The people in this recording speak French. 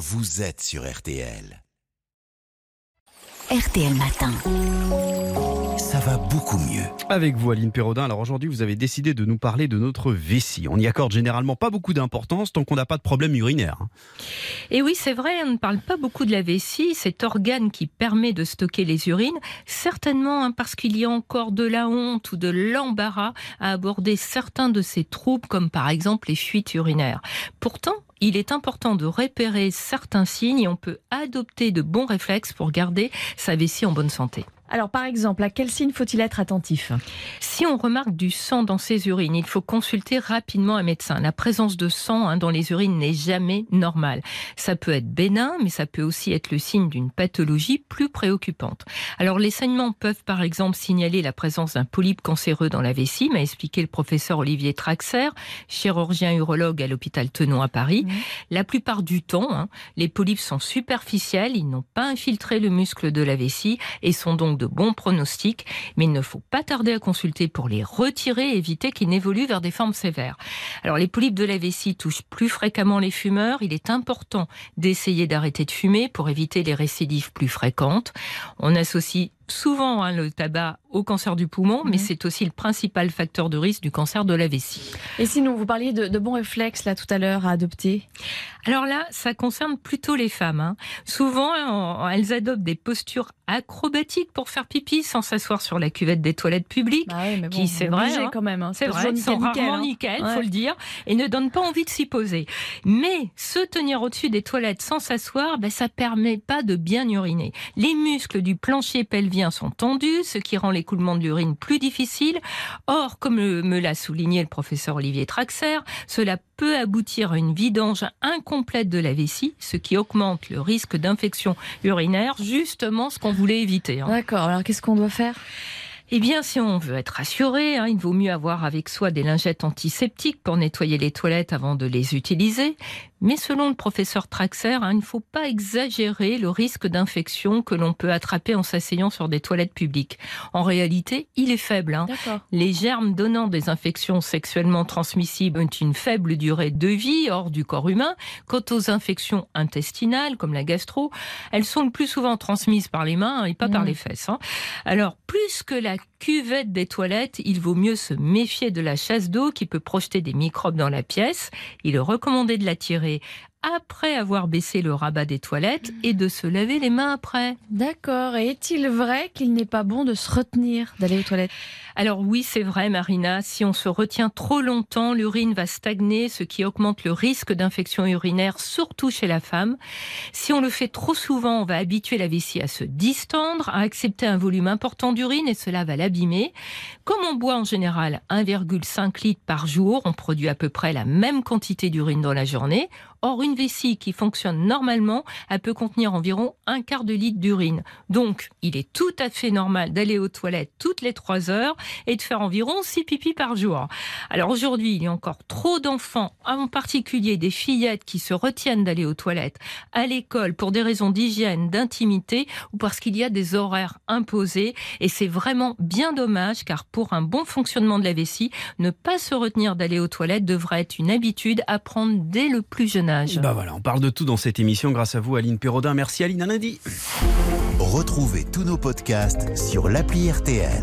vous êtes sur RTL. RTL Matin. Ça va beaucoup mieux. Avec vous, Aline Perraudin. Alors aujourd'hui, vous avez décidé de nous parler de notre vessie. On n'y accorde généralement pas beaucoup d'importance tant qu'on n'a pas de problème urinaire. Et oui, c'est vrai, on ne parle pas beaucoup de la vessie, cet organe qui permet de stocker les urines, certainement hein, parce qu'il y a encore de la honte ou de l'embarras à aborder certains de ces troubles, comme par exemple les fuites urinaires. Pourtant, il est important de repérer certains signes et on peut adopter de bons réflexes pour garder sa vessie en bonne santé. Alors, par exemple, à quel signe faut-il être attentif? Si on remarque du sang dans ses urines, il faut consulter rapidement un médecin. La présence de sang hein, dans les urines n'est jamais normale. Ça peut être bénin, mais ça peut aussi être le signe d'une pathologie plus préoccupante. Alors les saignements peuvent par exemple signaler la présence d'un polype cancéreux dans la vessie, m'a expliqué le professeur Olivier Traxer, chirurgien urologue à l'hôpital Tenon à Paris. La plupart du temps, hein, les polypes sont superficiels, ils n'ont pas infiltré le muscle de la vessie et sont donc de bons pronostics, mais il ne faut pas tarder à consulter pour les retirer et éviter qu'ils n'évoluent vers des formes sévères. Alors les polypes de la vessie touchent plus fréquemment les fumeurs, il est important d'essayer d'arrêter de fumer pour éviter les récidives plus fréquentes. On associe souvent hein, le tabac au cancer du poumon, mais Mhm. c'est aussi le principal facteur de risque du cancer de la vessie. Et sinon, vous parliez de, de bons réflexes là tout à l'heure à adopter. Alors là, ça concerne plutôt les femmes. hein. Souvent, on- elles adoptent des postures acrobatiques pour faire pipi sans s'asseoir sur la cuvette des toilettes publiques. Bah Qui, c'est vrai, hein. quand même. C'est vrai, ils sont nickel, nickel, rarement nickel, Ouais. faut le dire, et ne donnent pas envie de s'y poser. Mais se tenir au-dessus des toilettes sans s'asseoir, ben, ça permet pas de bien uriner. Les muscles du plancher pelvien sont tendus, ce qui rend l'écoulement de l'urine plus difficile. Or, comme me l'a souligné le professeur Olivier Traxer, cela peut aboutir à une vidange incomplète de la vessie, ce qui augmente le risque d'infection urinaire, justement ce qu'on voulait éviter. hein. D'accord, alors qu'est-ce qu'on doit faire? Eh bien, si on veut être rassuré, hein, il vaut mieux avoir avec soi des lingettes antiseptiques pour nettoyer les toilettes avant de les utiliser. Mais selon le professeur Traxer, hein, il ne faut pas exagérer le risque d'infection que l'on peut attraper en s'asseyant sur des toilettes publiques. En réalité, il est faible. hein. Les germes donnant des infections sexuellement transmissibles ont une faible durée de vie hors du corps humain. Quant aux infections intestinales, comme la gastro, elles sont le plus souvent transmises par les mains et pas par Mm. les fesses. hein. Alors, plus que la cuvette des toilettes, il vaut mieux se méfier de la chasse d'eau qui peut projeter des microbes dans la pièce. Il est recommandé de la tirer après avoir baissé le rabat des toilettes et de se laver les mains après. D'accord. Et est-il vrai qu'il n'est pas bon de se retenir d'aller aux toilettes? Alors oui, c'est vrai, Marina. Si on se retient trop longtemps, l'urine va stagner, ce qui augmente le risque d'infection urinaire, surtout chez la femme. Si on le fait trop souvent, on va habituer la vessie à se distendre, à accepter un volume important d'urine et cela va l'abîmer. Comme on boit en général 1,5 litre par jour, on produit à peu près la même quantité d'urine dans la journée. Or, une vessie qui fonctionne normalement, elle peut contenir environ un quart de litre d'urine. Donc, il est tout à fait normal d'aller aux toilettes toutes les trois heures et de faire environ 6 pipis par jour. Alors aujourd'hui, il y a encore trop d'enfants, en particulier des fillettes qui se retiennent d'aller aux toilettes à l'école pour des raisons d'hygiène, d'intimité ou parce qu'il y a des horaires imposés. Et c'est vraiment bien dommage car pour un bon fonctionnement de la vessie, ne pas se retenir d'aller aux toilettes devrait être une habitude à prendre dès le plus jeune âge. Bah voilà, on parle de tout dans cette émission grâce à vous, Aline Perraudin. Merci Aline, à lundi. Retrouvez tous nos podcasts sur l'appli RTL.